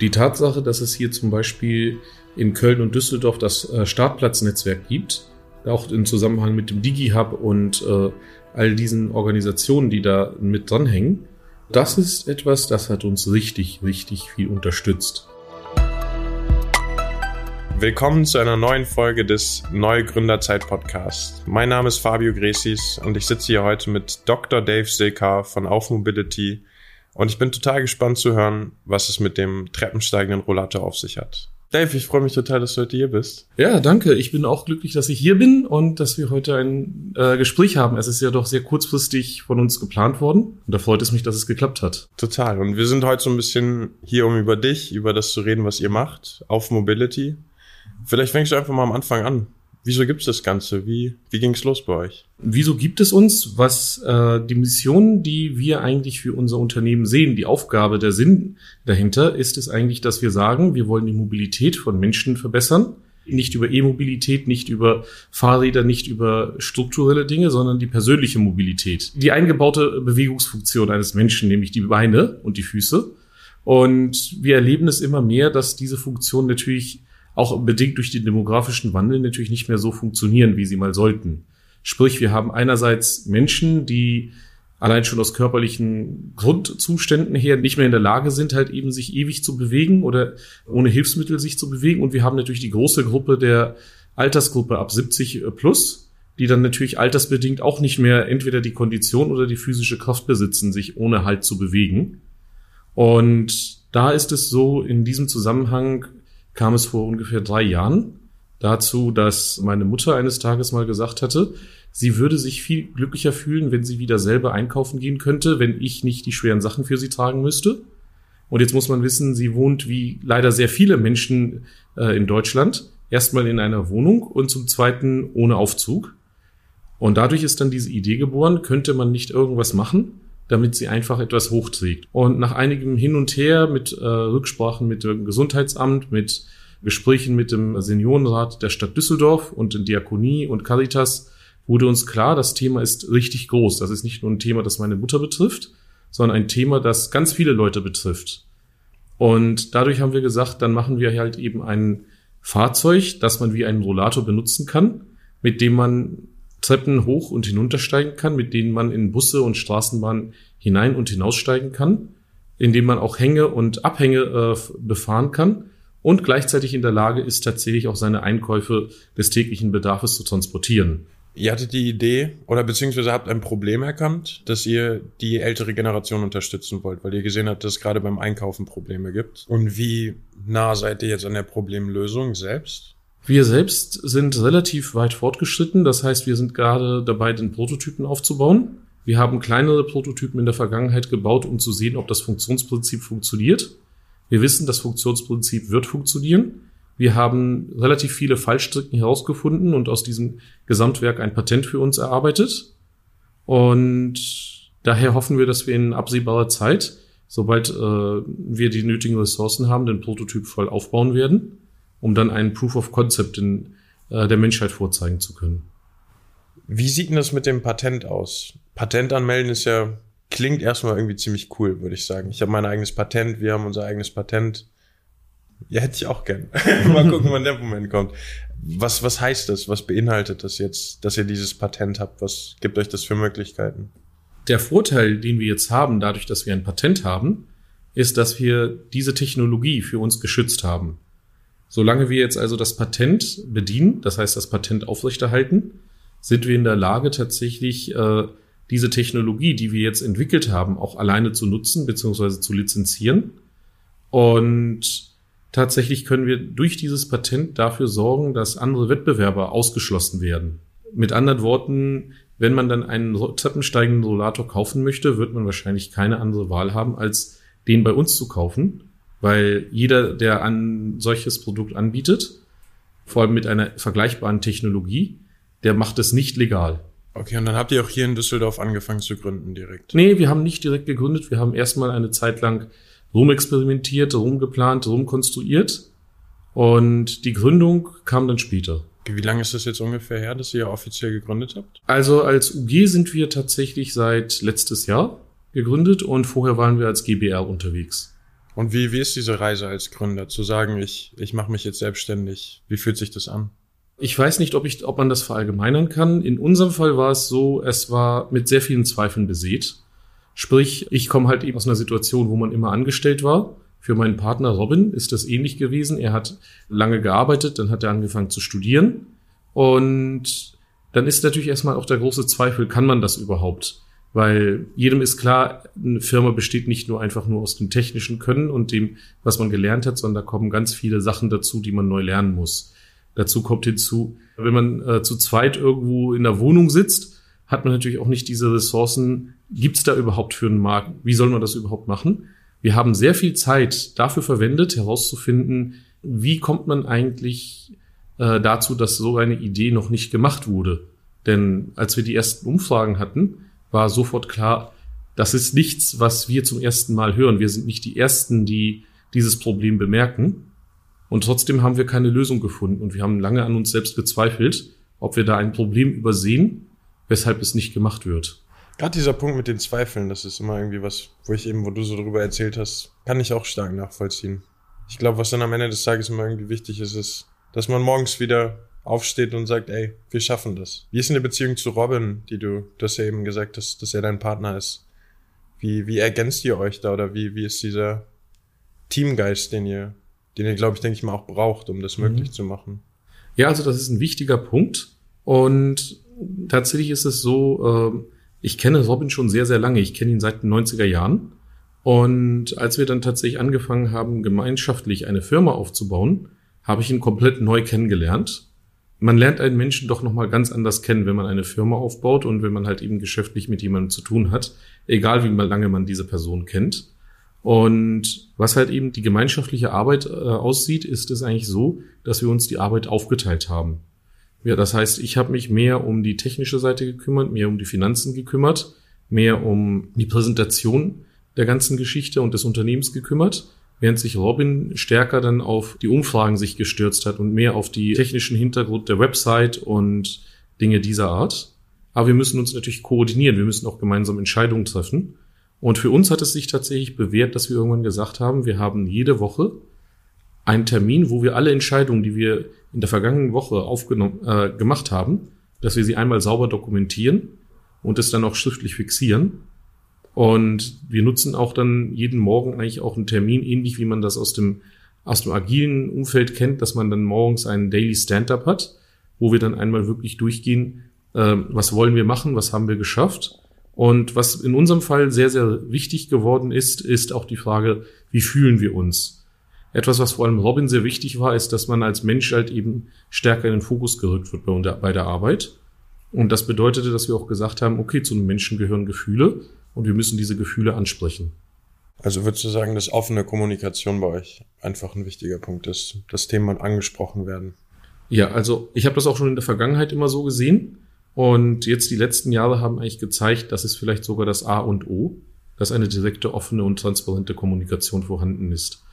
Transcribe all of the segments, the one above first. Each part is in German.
Die Tatsache, dass es hier zum Beispiel in Köln und Düsseldorf das äh, Startplatznetzwerk gibt, auch im Zusammenhang mit dem DigiHub und äh, all diesen Organisationen, die da mit dranhängen, das ist etwas, das hat uns richtig, richtig viel unterstützt. Willkommen zu einer neuen Folge des Neugründerzeit Podcasts. Mein Name ist Fabio Gresis und ich sitze hier heute mit Dr. Dave Silka von Aufmobility und ich bin total gespannt zu hören, was es mit dem treppensteigenden Rollator auf sich hat. Dave, ich freue mich total, dass du heute hier bist. Ja, danke. Ich bin auch glücklich, dass ich hier bin und dass wir heute ein äh, Gespräch haben. Es ist ja doch sehr kurzfristig von uns geplant worden und da freut es mich, dass es geklappt hat. Total. Und wir sind heute so ein bisschen hier, um über dich, über das zu reden, was ihr macht, auf Mobility. Vielleicht fängst du einfach mal am Anfang an. Wieso gibt's das Ganze? Wie, wie ging's los bei euch? Wieso gibt es uns? Was äh, die Mission, die wir eigentlich für unser Unternehmen sehen, die Aufgabe, der Sinn dahinter, ist es eigentlich, dass wir sagen, wir wollen die Mobilität von Menschen verbessern. Nicht über E-Mobilität, nicht über Fahrräder, nicht über strukturelle Dinge, sondern die persönliche Mobilität. Die eingebaute Bewegungsfunktion eines Menschen, nämlich die Beine und die Füße. Und wir erleben es immer mehr, dass diese Funktion natürlich auch bedingt durch den demografischen Wandel natürlich nicht mehr so funktionieren, wie sie mal sollten. Sprich, wir haben einerseits Menschen, die allein schon aus körperlichen Grundzuständen her nicht mehr in der Lage sind, halt eben sich ewig zu bewegen oder ohne Hilfsmittel sich zu bewegen. Und wir haben natürlich die große Gruppe der Altersgruppe ab 70 plus, die dann natürlich altersbedingt auch nicht mehr entweder die Kondition oder die physische Kraft besitzen, sich ohne Halt zu bewegen. Und da ist es so, in diesem Zusammenhang kam es vor ungefähr drei Jahren dazu, dass meine Mutter eines Tages mal gesagt hatte, sie würde sich viel glücklicher fühlen, wenn sie wieder selber einkaufen gehen könnte, wenn ich nicht die schweren Sachen für sie tragen müsste. Und jetzt muss man wissen, sie wohnt wie leider sehr viele Menschen äh, in Deutschland erstmal in einer Wohnung und zum zweiten ohne Aufzug. Und dadurch ist dann diese Idee geboren, könnte man nicht irgendwas machen, damit sie einfach etwas hochträgt. Und nach einigem Hin und Her mit äh, Rücksprachen mit dem Gesundheitsamt, mit Gesprächen mit dem Seniorenrat der Stadt Düsseldorf und in Diakonie und Caritas wurde uns klar, das Thema ist richtig groß. Das ist nicht nur ein Thema, das meine Mutter betrifft, sondern ein Thema, das ganz viele Leute betrifft. Und dadurch haben wir gesagt, dann machen wir halt eben ein Fahrzeug, das man wie einen Rollator benutzen kann, mit dem man Treppen hoch und hinuntersteigen kann, mit denen man in Busse und Straßenbahnen hinein und hinaussteigen kann, indem man auch Hänge und Abhänge äh, befahren kann und gleichzeitig in der Lage ist, tatsächlich auch seine Einkäufe des täglichen Bedarfs zu transportieren. Ihr hattet die Idee oder beziehungsweise habt ein Problem erkannt, dass ihr die ältere Generation unterstützen wollt, weil ihr gesehen habt, dass es gerade beim Einkaufen Probleme gibt. Und wie nah seid ihr jetzt an der Problemlösung selbst? Wir selbst sind relativ weit fortgeschritten. Das heißt, wir sind gerade dabei, den Prototypen aufzubauen. Wir haben kleinere Prototypen in der Vergangenheit gebaut, um zu sehen, ob das Funktionsprinzip funktioniert. Wir wissen, das Funktionsprinzip wird funktionieren. Wir haben relativ viele Fallstricken herausgefunden und aus diesem Gesamtwerk ein Patent für uns erarbeitet. Und daher hoffen wir, dass wir in absehbarer Zeit, sobald äh, wir die nötigen Ressourcen haben, den Prototyp voll aufbauen werden um dann einen Proof of Concept in äh, der Menschheit vorzeigen zu können. Wie sieht denn das mit dem Patent aus? Patent anmelden ist ja, klingt erstmal irgendwie ziemlich cool, würde ich sagen. Ich habe mein eigenes Patent, wir haben unser eigenes Patent. Ja, hätte ich auch gern. Mal gucken, wann der Moment kommt. Was, was heißt das? Was beinhaltet das jetzt, dass ihr dieses Patent habt? Was gibt euch das für Möglichkeiten? Der Vorteil, den wir jetzt haben, dadurch, dass wir ein Patent haben, ist, dass wir diese Technologie für uns geschützt haben. Solange wir jetzt also das Patent bedienen, das heißt das Patent aufrechterhalten, sind wir in der Lage tatsächlich äh, diese Technologie, die wir jetzt entwickelt haben, auch alleine zu nutzen bzw. zu lizenzieren. Und tatsächlich können wir durch dieses Patent dafür sorgen, dass andere Wettbewerber ausgeschlossen werden. Mit anderen Worten, wenn man dann einen treppensteigenden Rollator kaufen möchte, wird man wahrscheinlich keine andere Wahl haben, als den bei uns zu kaufen weil jeder, der ein solches Produkt anbietet, vor allem mit einer vergleichbaren Technologie, der macht es nicht legal. Okay, und dann habt ihr auch hier in Düsseldorf angefangen zu gründen direkt? Nee, wir haben nicht direkt gegründet. Wir haben erstmal eine Zeit lang rumexperimentiert, rumgeplant, rumkonstruiert. Und die Gründung kam dann später. Wie lange ist das jetzt ungefähr her, dass ihr offiziell gegründet habt? Also als UG sind wir tatsächlich seit letztes Jahr gegründet und vorher waren wir als GBR unterwegs. Und wie, wie ist diese Reise als Gründer? Zu sagen, ich, ich mache mich jetzt selbstständig. Wie fühlt sich das an? Ich weiß nicht, ob, ich, ob man das verallgemeinern kann. In unserem Fall war es so, es war mit sehr vielen Zweifeln besät. Sprich, ich komme halt eben aus einer Situation, wo man immer angestellt war. Für meinen Partner Robin ist das ähnlich gewesen. Er hat lange gearbeitet, dann hat er angefangen zu studieren. Und dann ist natürlich erstmal auch der große Zweifel, kann man das überhaupt? Weil jedem ist klar, eine Firma besteht nicht nur einfach nur aus dem technischen Können und dem, was man gelernt hat, sondern da kommen ganz viele Sachen dazu, die man neu lernen muss. Dazu kommt hinzu, wenn man äh, zu zweit irgendwo in der Wohnung sitzt, hat man natürlich auch nicht diese Ressourcen. Gibt es da überhaupt für einen Markt? Wie soll man das überhaupt machen? Wir haben sehr viel Zeit dafür verwendet, herauszufinden, wie kommt man eigentlich äh, dazu, dass so eine Idee noch nicht gemacht wurde. Denn als wir die ersten Umfragen hatten, war sofort klar, das ist nichts, was wir zum ersten Mal hören. Wir sind nicht die Ersten, die dieses Problem bemerken. Und trotzdem haben wir keine Lösung gefunden. Und wir haben lange an uns selbst gezweifelt, ob wir da ein Problem übersehen, weshalb es nicht gemacht wird. Gerade dieser Punkt mit den Zweifeln, das ist immer irgendwie was, wo ich eben, wo du so drüber erzählt hast, kann ich auch stark nachvollziehen. Ich glaube, was dann am Ende des Tages immer irgendwie wichtig ist, ist, dass man morgens wieder aufsteht und sagt, ey, wir schaffen das. Wie ist denn die Beziehung zu Robin, die du, hast ja eben gesagt, dass, dass er dein Partner ist? Wie, wie ergänzt ihr euch da oder wie, wie ist dieser Teamgeist, den ihr, den ihr, glaube ich, denke ich mal auch braucht, um das mhm. möglich zu machen? Ja, also das ist ein wichtiger Punkt und tatsächlich ist es so, äh, ich kenne Robin schon sehr, sehr lange. Ich kenne ihn seit den 90er Jahren. Und als wir dann tatsächlich angefangen haben, gemeinschaftlich eine Firma aufzubauen, habe ich ihn komplett neu kennengelernt man lernt einen Menschen doch nochmal ganz anders kennen, wenn man eine Firma aufbaut und wenn man halt eben geschäftlich mit jemandem zu tun hat, egal wie lange man diese Person kennt. Und was halt eben die gemeinschaftliche Arbeit äh, aussieht, ist es eigentlich so, dass wir uns die Arbeit aufgeteilt haben. Ja, das heißt, ich habe mich mehr um die technische Seite gekümmert, mehr um die Finanzen gekümmert, mehr um die Präsentation der ganzen Geschichte und des Unternehmens gekümmert während sich Robin stärker dann auf die Umfragen sich gestürzt hat und mehr auf die technischen Hintergrund der Website und Dinge dieser Art. Aber wir müssen uns natürlich koordinieren, wir müssen auch gemeinsam Entscheidungen treffen. Und für uns hat es sich tatsächlich bewährt, dass wir irgendwann gesagt haben, wir haben jede Woche einen Termin, wo wir alle Entscheidungen, die wir in der vergangenen Woche aufgenommen, äh, gemacht haben, dass wir sie einmal sauber dokumentieren und es dann auch schriftlich fixieren und wir nutzen auch dann jeden Morgen eigentlich auch einen Termin, ähnlich wie man das aus dem, aus dem agilen Umfeld kennt, dass man dann morgens einen Daily Stand-up hat, wo wir dann einmal wirklich durchgehen, äh, was wollen wir machen, was haben wir geschafft. Und was in unserem Fall sehr, sehr wichtig geworden ist, ist auch die Frage, wie fühlen wir uns? Etwas, was vor allem Robin sehr wichtig war, ist, dass man als Mensch halt eben stärker in den Fokus gerückt wird bei der Arbeit. Und das bedeutete, dass wir auch gesagt haben, okay, zu einem Menschen gehören Gefühle und wir müssen diese Gefühle ansprechen. Also würdest du sagen, dass offene Kommunikation bei euch einfach ein wichtiger Punkt ist, das Thema angesprochen werden? Ja, also ich habe das auch schon in der Vergangenheit immer so gesehen und jetzt die letzten Jahre haben eigentlich gezeigt, dass es vielleicht sogar das A und O, dass eine direkte, offene und transparente Kommunikation vorhanden ist.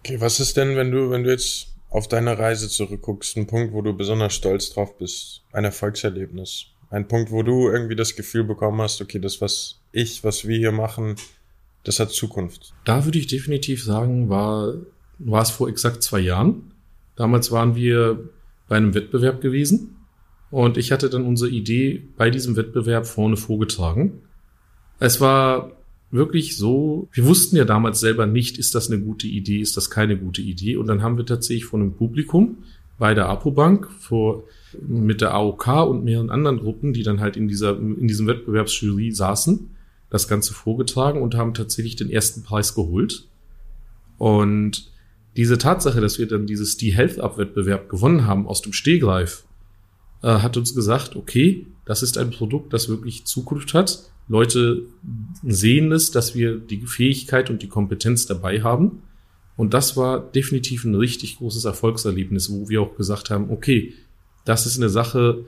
Okay, was ist denn, wenn du, wenn du jetzt auf deine Reise zurückguckst, ein Punkt, wo du besonders stolz drauf bist, ein Erfolgserlebnis? Ein Punkt, wo du irgendwie das Gefühl bekommen hast, okay, das, was ich, was wir hier machen, das hat Zukunft. Da würde ich definitiv sagen, war, war es vor exakt zwei Jahren. Damals waren wir bei einem Wettbewerb gewesen und ich hatte dann unsere Idee bei diesem Wettbewerb vorne vorgetragen. Es war wirklich so, wir wussten ja damals selber nicht, ist das eine gute Idee, ist das keine gute Idee. Und dann haben wir tatsächlich von einem Publikum bei der Apobank vor mit der AOK und mehreren anderen Gruppen, die dann halt in dieser, in diesem Wettbewerbsjury saßen, das Ganze vorgetragen und haben tatsächlich den ersten Preis geholt. Und diese Tatsache, dass wir dann dieses Die Health Up Wettbewerb gewonnen haben aus dem Stehgreif, äh, hat uns gesagt, okay, das ist ein Produkt, das wirklich Zukunft hat. Leute sehen es, dass wir die Fähigkeit und die Kompetenz dabei haben. Und das war definitiv ein richtig großes Erfolgserlebnis, wo wir auch gesagt haben, okay, das ist eine Sache,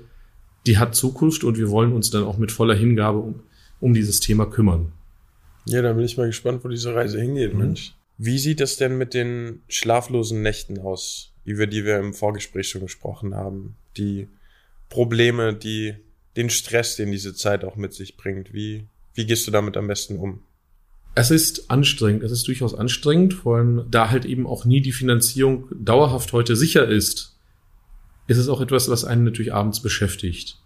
die hat Zukunft und wir wollen uns dann auch mit voller Hingabe um, um dieses Thema kümmern. Ja, da bin ich mal gespannt, wo diese Reise hingeht, mhm. Mensch. Wie sieht es denn mit den schlaflosen Nächten aus, über die wir im Vorgespräch schon gesprochen haben? Die Probleme, die, den Stress, den diese Zeit auch mit sich bringt. Wie, wie gehst du damit am besten um? Es ist anstrengend, es ist durchaus anstrengend, vor allem da halt eben auch nie die Finanzierung dauerhaft heute sicher ist, ist es auch etwas, was einen natürlich abends beschäftigt.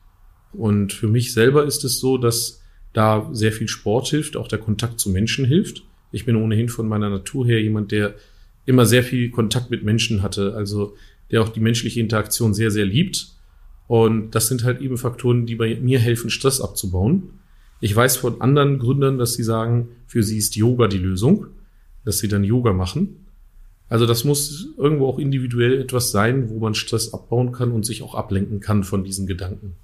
Und für mich selber ist es so, dass da sehr viel Sport hilft, auch der Kontakt zu Menschen hilft. Ich bin ohnehin von meiner Natur her jemand, der immer sehr viel Kontakt mit Menschen hatte, also der auch die menschliche Interaktion sehr, sehr liebt. Und das sind halt eben Faktoren, die bei mir helfen, Stress abzubauen. Ich weiß von anderen Gründern, dass sie sagen, für sie ist Yoga die Lösung, dass sie dann Yoga machen. Also das muss irgendwo auch individuell etwas sein, wo man Stress abbauen kann und sich auch ablenken kann von diesen Gedanken.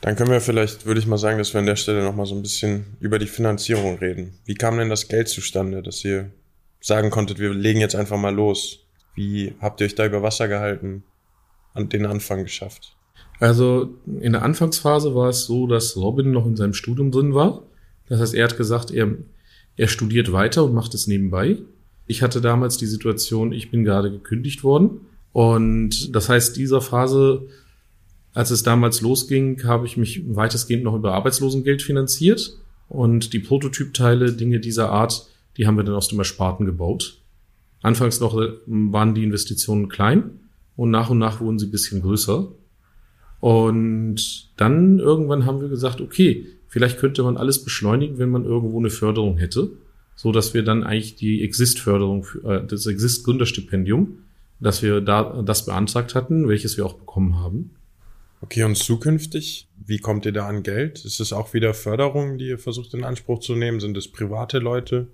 Dann können wir vielleicht, würde ich mal sagen, dass wir an der Stelle nochmal so ein bisschen über die Finanzierung reden. Wie kam denn das Geld zustande, dass ihr sagen konntet, wir legen jetzt einfach mal los? Wie habt ihr euch da über Wasser gehalten, an den Anfang geschafft? Also in der Anfangsphase war es so, dass Robin noch in seinem Studium drin war. Das heißt, er hat gesagt, er, er studiert weiter und macht es nebenbei. Ich hatte damals die Situation, ich bin gerade gekündigt worden. Und das heißt, dieser Phase als es damals losging, habe ich mich weitestgehend noch über Arbeitslosengeld finanziert und die Prototypteile, Dinge dieser Art, die haben wir dann aus dem Ersparten gebaut. Anfangs noch äh, waren die Investitionen klein und nach und nach wurden sie ein bisschen größer. Und dann irgendwann haben wir gesagt, okay, vielleicht könnte man alles beschleunigen, wenn man irgendwo eine Förderung hätte, so dass wir dann eigentlich die Exist-Förderung, äh, das Exist-Gründerstipendium, dass wir da das beantragt hatten, welches wir auch bekommen haben. Okay, und zukünftig, wie kommt ihr da an Geld? Ist es auch wieder Förderung, die ihr versucht in Anspruch zu nehmen? Sind es private Leute?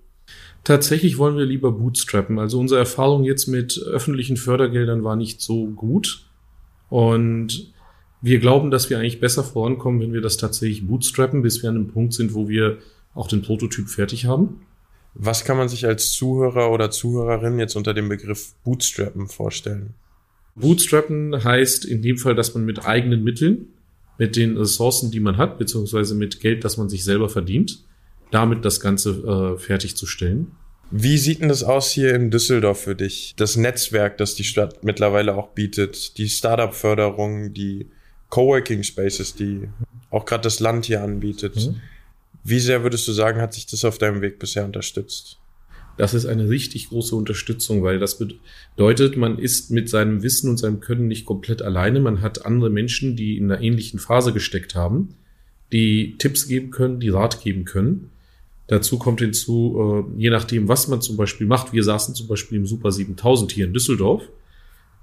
Tatsächlich wollen wir lieber bootstrappen. Also unsere Erfahrung jetzt mit öffentlichen Fördergeldern war nicht so gut. Und wir glauben, dass wir eigentlich besser vorankommen, wenn wir das tatsächlich bootstrappen, bis wir an einem Punkt sind, wo wir auch den Prototyp fertig haben. Was kann man sich als Zuhörer oder Zuhörerin jetzt unter dem Begriff Bootstrappen vorstellen? Bootstrappen heißt in dem Fall, dass man mit eigenen Mitteln, mit den Ressourcen, die man hat, beziehungsweise mit Geld, das man sich selber verdient, damit das Ganze äh, fertigzustellen. Wie sieht denn das aus hier in Düsseldorf für dich? Das Netzwerk, das die Stadt mittlerweile auch bietet, die Startup-Förderung, die Coworking Spaces, die auch gerade das Land hier anbietet. Mhm. Wie sehr würdest du sagen, hat sich das auf deinem Weg bisher unterstützt? Das ist eine richtig große Unterstützung, weil das bedeutet, man ist mit seinem Wissen und seinem Können nicht komplett alleine. Man hat andere Menschen, die in einer ähnlichen Phase gesteckt haben, die Tipps geben können, die Rat geben können. Dazu kommt hinzu, äh, je nachdem, was man zum Beispiel macht. Wir saßen zum Beispiel im Super 7000 hier in Düsseldorf.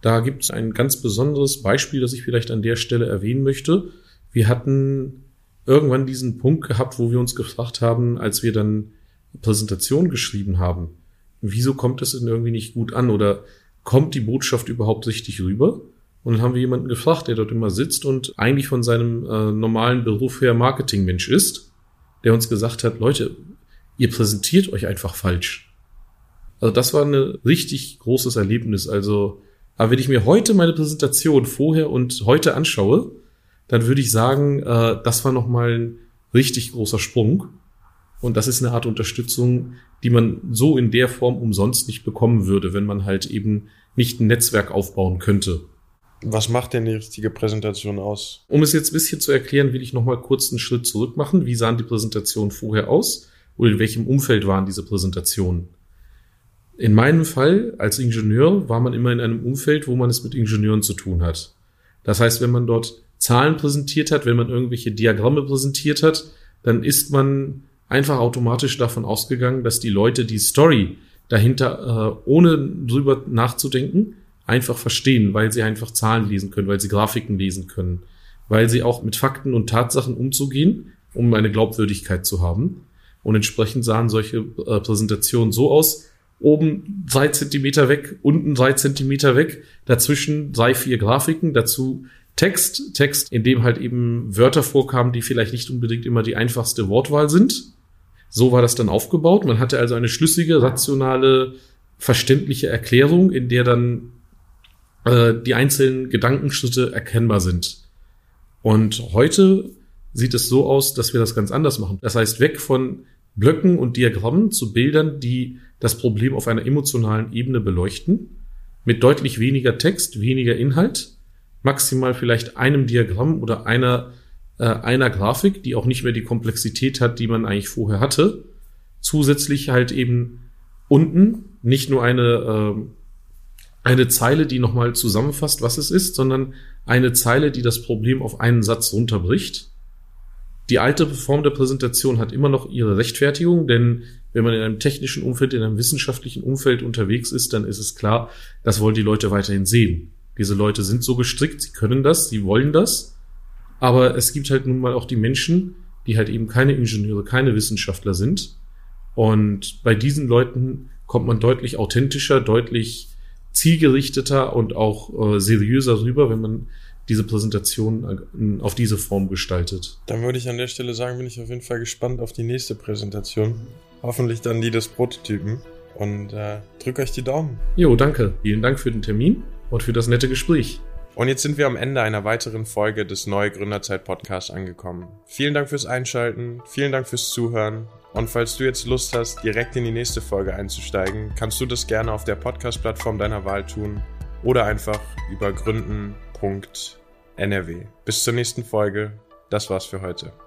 Da gibt es ein ganz besonderes Beispiel, das ich vielleicht an der Stelle erwähnen möchte. Wir hatten irgendwann diesen Punkt gehabt, wo wir uns gefragt haben, als wir dann Präsentation geschrieben haben, wieso kommt das denn irgendwie nicht gut an oder kommt die Botschaft überhaupt richtig rüber? Und dann haben wir jemanden gefragt, der dort immer sitzt und eigentlich von seinem äh, normalen Beruf her Marketingmensch ist, der uns gesagt hat, Leute, ihr präsentiert euch einfach falsch. Also das war ein richtig großes Erlebnis. Also, aber wenn ich mir heute meine Präsentation vorher und heute anschaue, dann würde ich sagen, äh, das war nochmal ein richtig großer Sprung. Und das ist eine Art Unterstützung, die man so in der Form umsonst nicht bekommen würde, wenn man halt eben nicht ein Netzwerk aufbauen könnte. Was macht denn die richtige Präsentation aus? Um es jetzt ein bisschen zu erklären, will ich nochmal kurz einen Schritt zurück machen. Wie sahen die Präsentationen vorher aus? Oder in welchem Umfeld waren diese Präsentationen? In meinem Fall als Ingenieur war man immer in einem Umfeld, wo man es mit Ingenieuren zu tun hat. Das heißt, wenn man dort Zahlen präsentiert hat, wenn man irgendwelche Diagramme präsentiert hat, dann ist man einfach automatisch davon ausgegangen, dass die Leute die Story dahinter, äh, ohne drüber nachzudenken, einfach verstehen, weil sie einfach Zahlen lesen können, weil sie Grafiken lesen können, weil sie auch mit Fakten und Tatsachen umzugehen, um eine Glaubwürdigkeit zu haben. Und entsprechend sahen solche äh, Präsentationen so aus, oben drei Zentimeter weg, unten drei Zentimeter weg, dazwischen drei, vier Grafiken, dazu Text, Text, in dem halt eben Wörter vorkamen, die vielleicht nicht unbedingt immer die einfachste Wortwahl sind so war das dann aufgebaut. Man hatte also eine schlüssige, rationale, verständliche Erklärung, in der dann äh, die einzelnen Gedankenschritte erkennbar sind. Und heute sieht es so aus, dass wir das ganz anders machen. Das heißt, weg von Blöcken und Diagrammen zu Bildern, die das Problem auf einer emotionalen Ebene beleuchten, mit deutlich weniger Text, weniger Inhalt, maximal vielleicht einem Diagramm oder einer äh, einer Grafik, die auch nicht mehr die Komplexität hat, die man eigentlich vorher hatte, zusätzlich halt eben unten nicht nur eine, äh, eine Zeile, die nochmal zusammenfasst, was es ist, sondern eine Zeile, die das Problem auf einen Satz runterbricht. Die alte Form der Präsentation hat immer noch ihre Rechtfertigung, denn wenn man in einem technischen Umfeld, in einem wissenschaftlichen Umfeld unterwegs ist, dann ist es klar, das wollen die Leute weiterhin sehen. Diese Leute sind so gestrickt, sie können das, sie wollen das. Aber es gibt halt nun mal auch die Menschen, die halt eben keine Ingenieure, keine Wissenschaftler sind. Und bei diesen Leuten kommt man deutlich authentischer, deutlich zielgerichteter und auch äh, seriöser rüber, wenn man diese Präsentation auf diese Form gestaltet. Dann würde ich an der Stelle sagen, bin ich auf jeden Fall gespannt auf die nächste Präsentation. Hoffentlich dann die des Prototypen. Und äh, drück euch die Daumen. Jo, danke. Vielen Dank für den Termin und für das nette Gespräch. Und jetzt sind wir am Ende einer weiteren Folge des Neue Gründerzeit Podcasts angekommen. Vielen Dank fürs Einschalten, vielen Dank fürs Zuhören. Und falls du jetzt Lust hast, direkt in die nächste Folge einzusteigen, kannst du das gerne auf der Podcast-Plattform deiner Wahl tun oder einfach über gründen.nrw. Bis zur nächsten Folge. Das war's für heute.